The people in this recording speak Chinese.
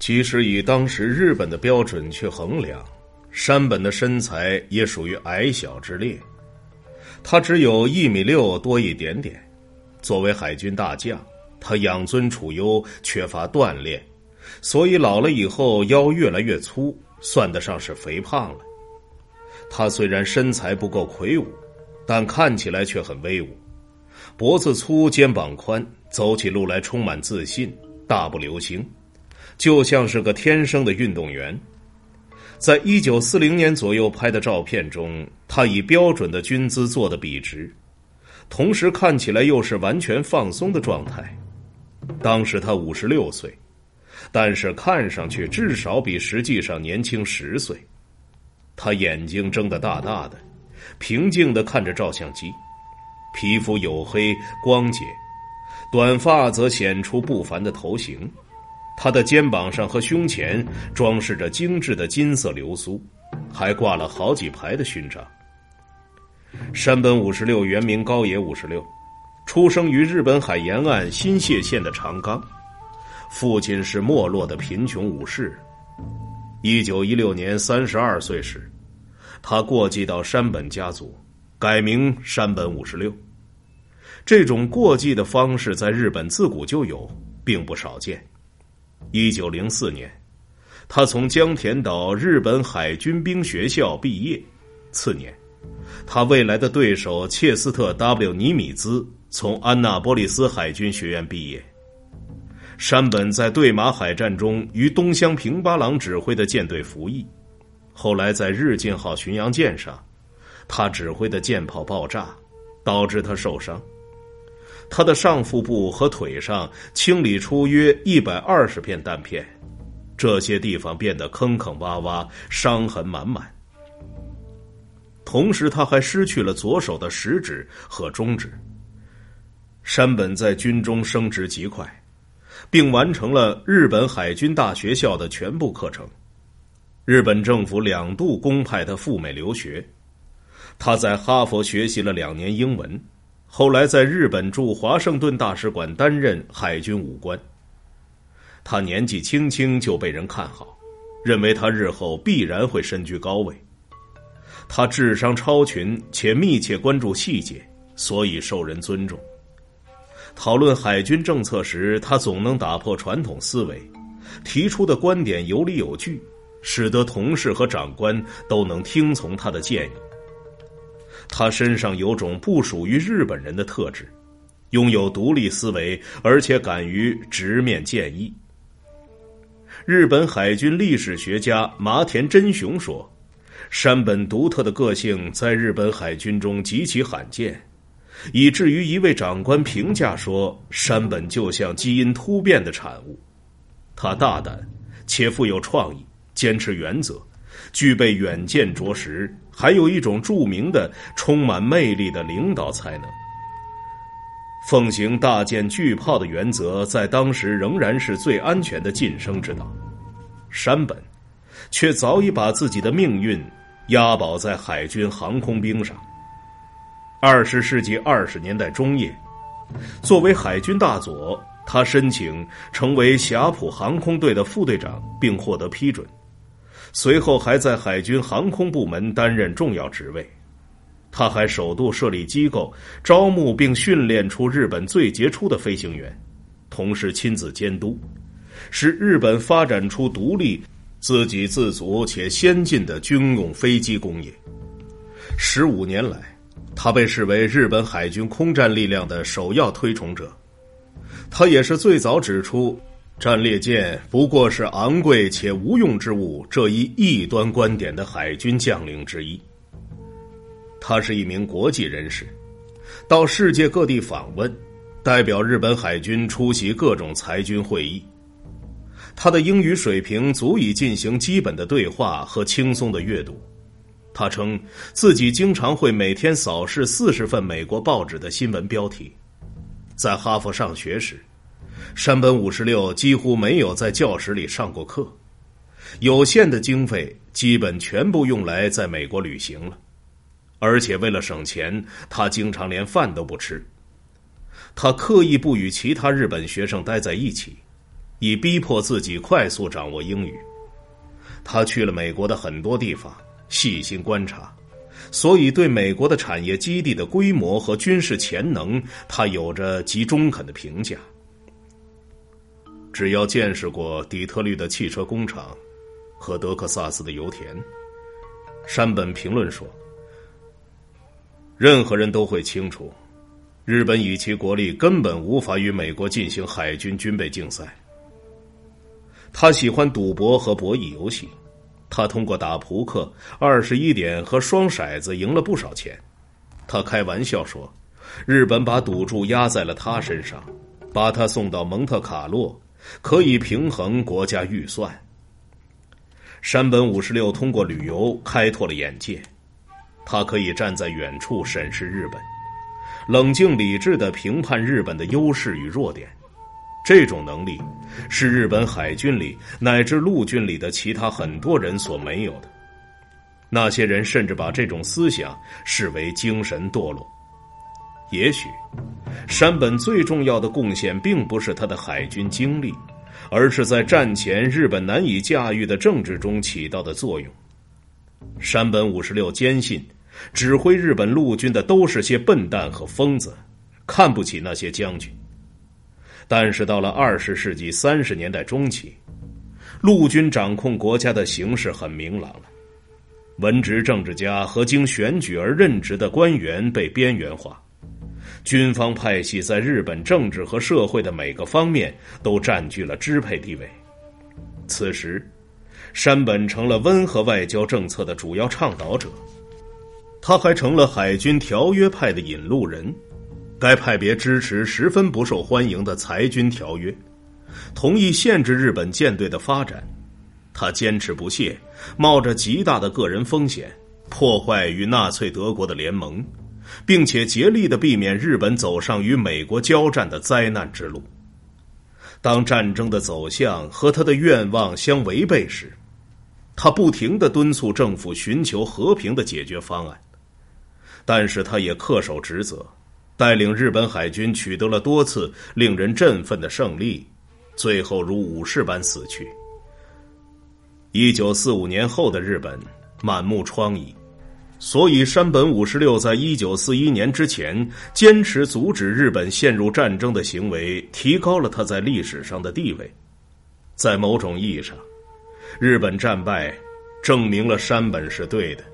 即使以当时日本的标准去衡量，山本的身材也属于矮小之列。他只有一米六多一点点。作为海军大将，他养尊处优，缺乏锻炼，所以老了以后腰越来越粗，算得上是肥胖了。他虽然身材不够魁梧，但看起来却很威武，脖子粗，肩膀宽，走起路来充满自信，大步流星。就像是个天生的运动员。在一九四零年左右拍的照片中，他以标准的军姿坐得笔直，同时看起来又是完全放松的状态。当时他五十六岁，但是看上去至少比实际上年轻十岁。他眼睛睁得大大的，平静的看着照相机，皮肤黝黑光洁，短发则显出不凡的头型。他的肩膀上和胸前装饰着精致的金色流苏，还挂了好几排的勋章。山本五十六原名高野五十六，出生于日本海沿岸新泻县的长冈，父亲是没落的贫穷武士。一九一六年三十二岁时，他过继到山本家族，改名山本五十六。这种过继的方式在日本自古就有，并不少见。一九零四年，他从江田岛日本海军兵学校毕业。次年，他未来的对手切斯特 ·W· 尼米兹从安纳波利斯海军学院毕业。山本在对马海战中与东乡平八郎指挥的舰队服役，后来在日进号巡洋舰上，他指挥的舰炮爆炸，导致他受伤。他的上腹部和腿上清理出约一百二十片弹片，这些地方变得坑坑洼洼，伤痕满满。同时，他还失去了左手的食指和中指。山本在军中升职极快，并完成了日本海军大学校的全部课程。日本政府两度公派他赴美留学，他在哈佛学习了两年英文。后来在日本驻华盛顿大使馆担任海军武官。他年纪轻轻就被人看好，认为他日后必然会身居高位。他智商超群且密切关注细节，所以受人尊重。讨论海军政策时，他总能打破传统思维，提出的观点有理有据，使得同事和长官都能听从他的建议。他身上有种不属于日本人的特质，拥有独立思维，而且敢于直面建议。日本海军历史学家麻田真雄说：“山本独特的个性在日本海军中极其罕见，以至于一位长官评价说，山本就像基因突变的产物。他大胆且富有创意，坚持原则。”具备远见卓识，还有一种著名的、充满魅力的领导才能。奉行大舰巨炮的原则，在当时仍然是最安全的晋升之道。山本，却早已把自己的命运押宝在海军航空兵上。二十世纪二十年代中叶，作为海军大佐，他申请成为霞浦航空队的副队长，并获得批准。随后还在海军航空部门担任重要职位，他还首度设立机构，招募并训练出日本最杰出的飞行员，同时亲自监督，使日本发展出独立、自给自足且先进的军用飞机工业。十五年来，他被视为日本海军空战力量的首要推崇者，他也是最早指出。战列舰不过是昂贵且无用之物，这一异端观点的海军将领之一。他是一名国际人士，到世界各地访问，代表日本海军出席各种裁军会议。他的英语水平足以进行基本的对话和轻松的阅读。他称自己经常会每天扫视四十份美国报纸的新闻标题。在哈佛上学时。山本五十六几乎没有在教室里上过课，有限的经费基本全部用来在美国旅行了，而且为了省钱，他经常连饭都不吃。他刻意不与其他日本学生待在一起，以逼迫自己快速掌握英语。他去了美国的很多地方，细心观察，所以对美国的产业基地的规模和军事潜能，他有着极中肯的评价。只要见识过底特律的汽车工厂和德克萨斯的油田，山本评论说：“任何人都会清楚，日本以其国力根本无法与美国进行海军军备竞赛。”他喜欢赌博和博弈游戏，他通过打扑克、二十一点和双骰子赢了不少钱。他开玩笑说：“日本把赌注压在了他身上，把他送到蒙特卡洛，可以平衡国家预算。”山本五十六通过旅游开拓了眼界，他可以站在远处审视日本，冷静理智的评判日本的优势与弱点。这种能力是日本海军里乃至陆军里的其他很多人所没有的。那些人甚至把这种思想视为精神堕落。也许，山本最重要的贡献并不是他的海军经历，而是在战前日本难以驾驭的政治中起到的作用。山本五十六坚信，指挥日本陆军的都是些笨蛋和疯子，看不起那些将军。但是到了二十世纪三十年代中期，陆军掌控国家的形势很明朗了。文职政治家和经选举而任职的官员被边缘化，军方派系在日本政治和社会的每个方面都占据了支配地位。此时，山本成了温和外交政策的主要倡导者，他还成了海军条约派的引路人。该派别支持十分不受欢迎的裁军条约，同意限制日本舰队的发展。他坚持不懈，冒着极大的个人风险，破坏与纳粹德国的联盟，并且竭力的避免日本走上与美国交战的灾难之路。当战争的走向和他的愿望相违背时，他不停的敦促政府寻求和平的解决方案，但是他也恪守职责。带领日本海军取得了多次令人振奋的胜利，最后如武士般死去。一九四五年后的日本满目疮痍，所以山本五十六在一九四一年之前坚持阻止日本陷入战争的行为，提高了他在历史上的地位。在某种意义上，日本战败证明了山本是对的。